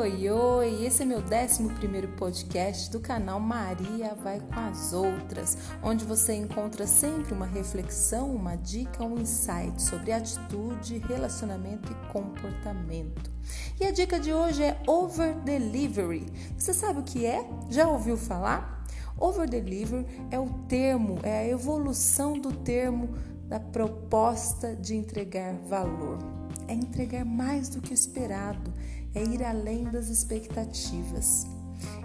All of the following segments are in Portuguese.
oi, oi! Esse é meu 11 podcast do canal Maria Vai com as Outras, onde você encontra sempre uma reflexão, uma dica, um insight sobre atitude, relacionamento e comportamento. E a dica de hoje é over delivery. Você sabe o que é? Já ouviu falar? Over delivery é o termo, é a evolução do termo da proposta de entregar valor. É entregar mais do que esperado é ir além das expectativas.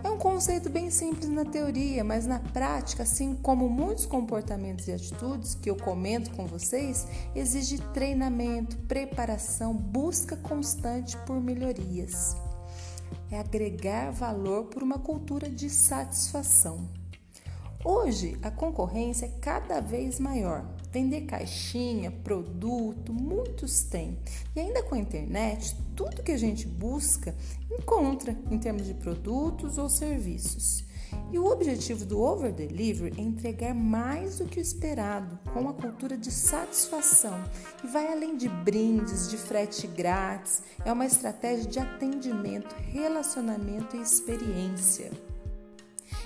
É um conceito bem simples na teoria, mas na prática, assim como muitos comportamentos e atitudes que eu comento com vocês, exige treinamento, preparação, busca constante por melhorias. É agregar valor por uma cultura de satisfação. Hoje, a concorrência é cada vez maior. Vender caixinha, produto, muitos têm. E ainda com a internet, tudo que a gente busca encontra em termos de produtos ou serviços. E o objetivo do over delivery é entregar mais do que o esperado, com uma cultura de satisfação e vai além de brindes, de frete grátis. É uma estratégia de atendimento, relacionamento e experiência.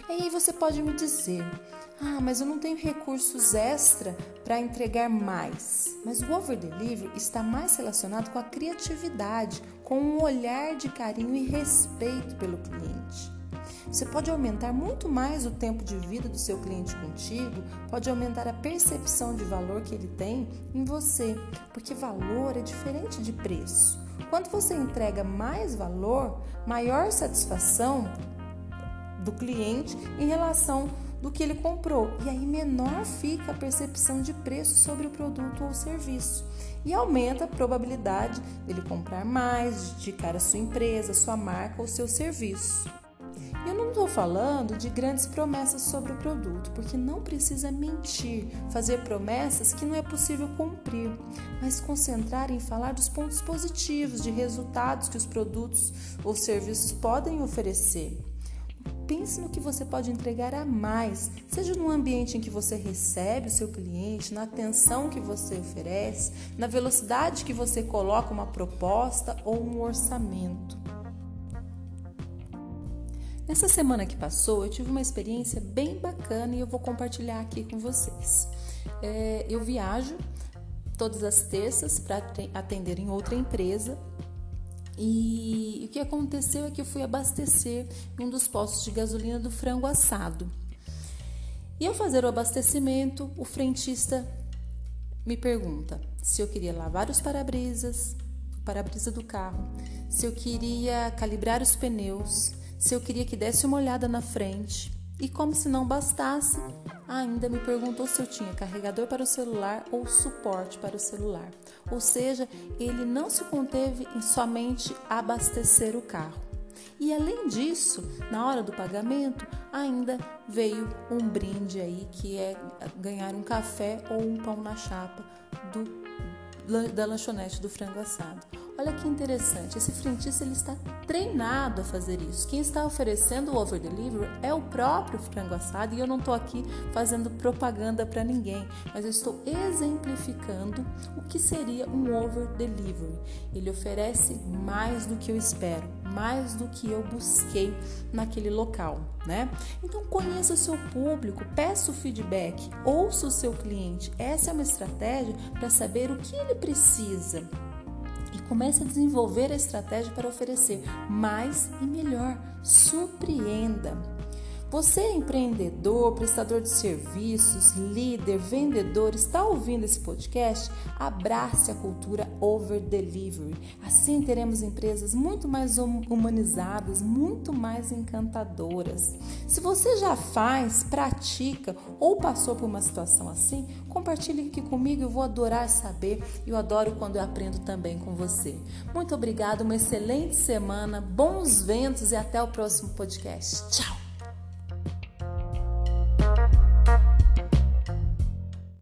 E aí você pode me dizer: ah, mas eu não tenho recursos extra para entregar mais. Mas o over delivery está mais relacionado com a criatividade, com um olhar de carinho e respeito pelo cliente. Você pode aumentar muito mais o tempo de vida do seu cliente contigo, pode aumentar a percepção de valor que ele tem em você, porque valor é diferente de preço. Quando você entrega mais valor, maior satisfação do cliente em relação do que ele comprou. E aí menor fica a percepção de preço sobre o produto ou serviço. E aumenta a probabilidade dele comprar mais, indicar a sua empresa, sua marca ou seu serviço. Eu não estou falando de grandes promessas sobre o produto, porque não precisa mentir, fazer promessas que não é possível cumprir, mas concentrar em falar dos pontos positivos, de resultados que os produtos ou serviços podem oferecer. Pense no que você pode entregar a mais, seja no ambiente em que você recebe o seu cliente, na atenção que você oferece, na velocidade que você coloca uma proposta ou um orçamento. Nessa semana que passou, eu tive uma experiência bem bacana e eu vou compartilhar aqui com vocês. É, eu viajo todas as terças para atender em outra empresa e o que aconteceu é que eu fui abastecer um dos postos de gasolina do frango assado. E ao fazer o abastecimento, o frentista me pergunta se eu queria lavar os para-brisas, o para-brisa do carro, se eu queria calibrar os pneus, se eu queria que desse uma olhada na frente. E como se não bastasse, ainda me perguntou se eu tinha carregador para o celular ou suporte para o celular. Ou seja, ele não se conteve em somente abastecer o carro. E além disso, na hora do pagamento, ainda veio um brinde aí que é ganhar um café ou um pão na chapa do, da lanchonete do frango assado. Olha que interessante, esse frentista ele está treinado a fazer isso. Quem está oferecendo o over delivery é o próprio frango assado e eu não estou aqui fazendo propaganda para ninguém, mas eu estou exemplificando o que seria um over delivery. Ele oferece mais do que eu espero, mais do que eu busquei naquele local, né? Então conheça o seu público, peça o feedback, ouça o seu cliente. Essa é uma estratégia para saber o que ele precisa e comece a desenvolver a estratégia para oferecer mais e melhor. Surpreenda! Você é empreendedor, prestador de serviços, líder, vendedor, está ouvindo esse podcast? Abrace a cultura over delivery. Assim teremos empresas muito mais hum, humanizadas, muito mais encantadoras. Se você já faz, pratica ou passou por uma situação assim, compartilhe aqui comigo, eu vou adorar saber. Eu adoro quando eu aprendo também com você. Muito obrigada, uma excelente semana, bons ventos e até o próximo podcast. Tchau!